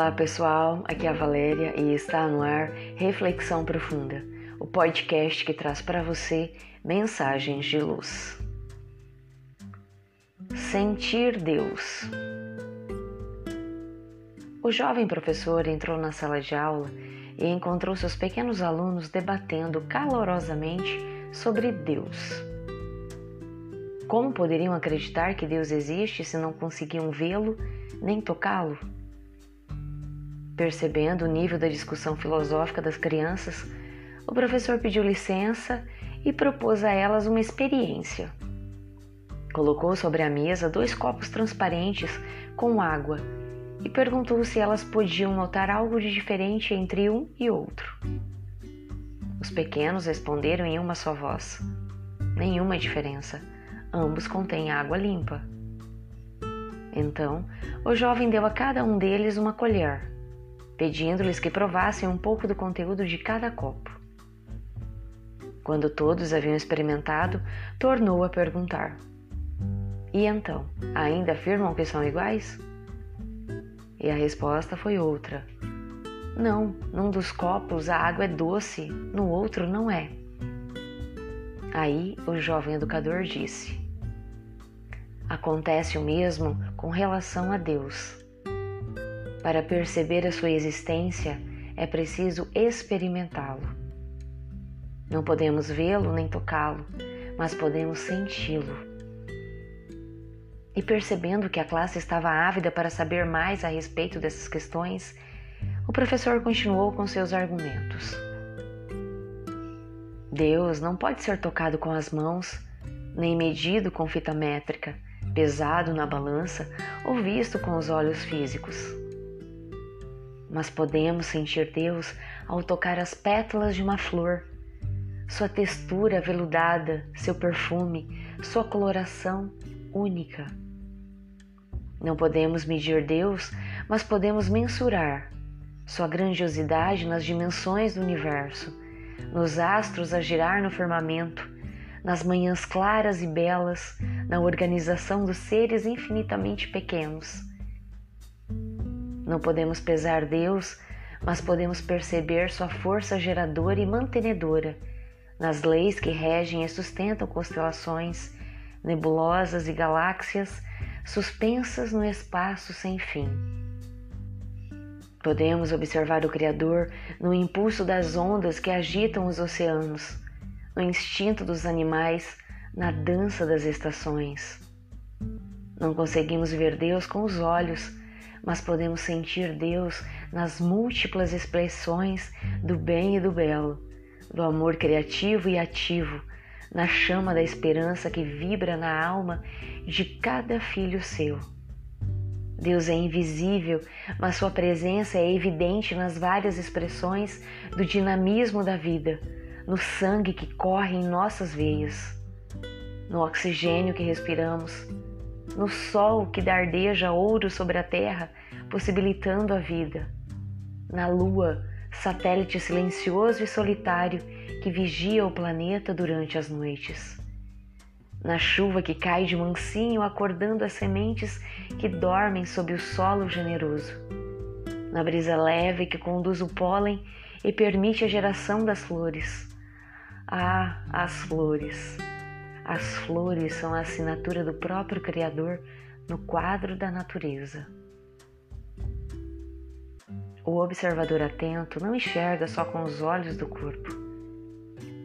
Olá pessoal, aqui é a Valéria e está no ar Reflexão Profunda, o podcast que traz para você mensagens de luz. Sentir Deus. O jovem professor entrou na sala de aula e encontrou seus pequenos alunos debatendo calorosamente sobre Deus. Como poderiam acreditar que Deus existe se não conseguiam vê-lo nem tocá-lo? Percebendo o nível da discussão filosófica das crianças, o professor pediu licença e propôs a elas uma experiência. Colocou sobre a mesa dois copos transparentes com água e perguntou se elas podiam notar algo de diferente entre um e outro. Os pequenos responderam em uma só voz: Nenhuma diferença. Ambos contêm água limpa. Então, o jovem deu a cada um deles uma colher pedindo-lhes que provassem um pouco do conteúdo de cada copo. Quando todos haviam experimentado, tornou a perguntar: E então, ainda afirmam que são iguais? E a resposta foi outra: Não, num dos copos a água é doce, no outro não é. Aí o jovem educador disse: Acontece o mesmo com relação a Deus. Para perceber a sua existência, é preciso experimentá-lo. Não podemos vê-lo nem tocá-lo, mas podemos senti-lo. E percebendo que a classe estava ávida para saber mais a respeito dessas questões, o professor continuou com seus argumentos. Deus não pode ser tocado com as mãos, nem medido com fita métrica, pesado na balança ou visto com os olhos físicos mas podemos sentir Deus ao tocar as pétalas de uma flor, sua textura veludada, seu perfume, sua coloração única. Não podemos medir Deus, mas podemos mensurar sua grandiosidade nas dimensões do universo, nos astros a girar no firmamento, nas manhãs claras e belas, na organização dos seres infinitamente pequenos não podemos pesar Deus, mas podemos perceber sua força geradora e mantenedora nas leis que regem e sustentam constelações, nebulosas e galáxias suspensas no espaço sem fim. Podemos observar o Criador no impulso das ondas que agitam os oceanos, no instinto dos animais, na dança das estações. Não conseguimos ver Deus com os olhos, mas podemos sentir Deus nas múltiplas expressões do bem e do belo, do amor criativo e ativo, na chama da esperança que vibra na alma de cada filho seu. Deus é invisível, mas Sua presença é evidente nas várias expressões do dinamismo da vida, no sangue que corre em nossas veias, no oxigênio que respiramos no sol que dardeja ouro sobre a terra, possibilitando a vida, na lua, satélite silencioso e solitário que vigia o planeta durante as noites, na chuva que cai de mansinho acordando as sementes que dormem sob o solo generoso, na brisa leve que conduz o pólen e permite a geração das flores. Ah, as flores! As flores são a assinatura do próprio Criador no quadro da natureza. O observador atento não enxerga só com os olhos do corpo.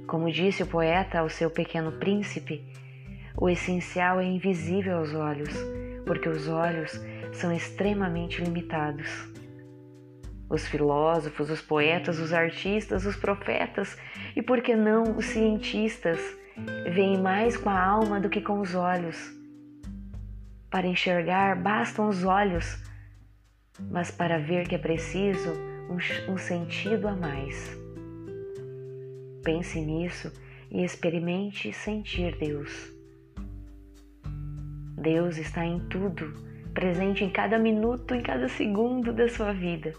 Como disse o poeta ao seu pequeno príncipe, o essencial é invisível aos olhos, porque os olhos são extremamente limitados. Os filósofos, os poetas, os artistas, os profetas e, por que não, os cientistas veem mais com a alma do que com os olhos. Para enxergar bastam os olhos, mas para ver que é preciso um, um sentido a mais. Pense nisso e experimente sentir Deus. Deus está em tudo, presente em cada minuto, em cada segundo da sua vida.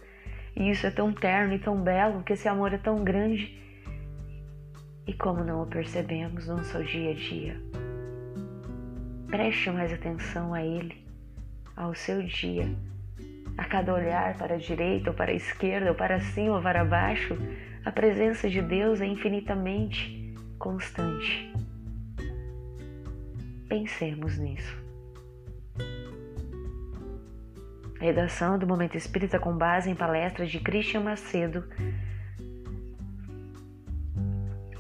E isso é tão terno e tão belo, que esse amor é tão grande e como não o percebemos no seu dia a dia. Preste mais atenção a Ele, ao seu dia, A cada olhar para a direita ou para a esquerda, ou para cima ou para baixo, a presença de Deus é infinitamente constante. Pensemos nisso. Redação do Momento Espírita com base em palestras de Christian Macedo.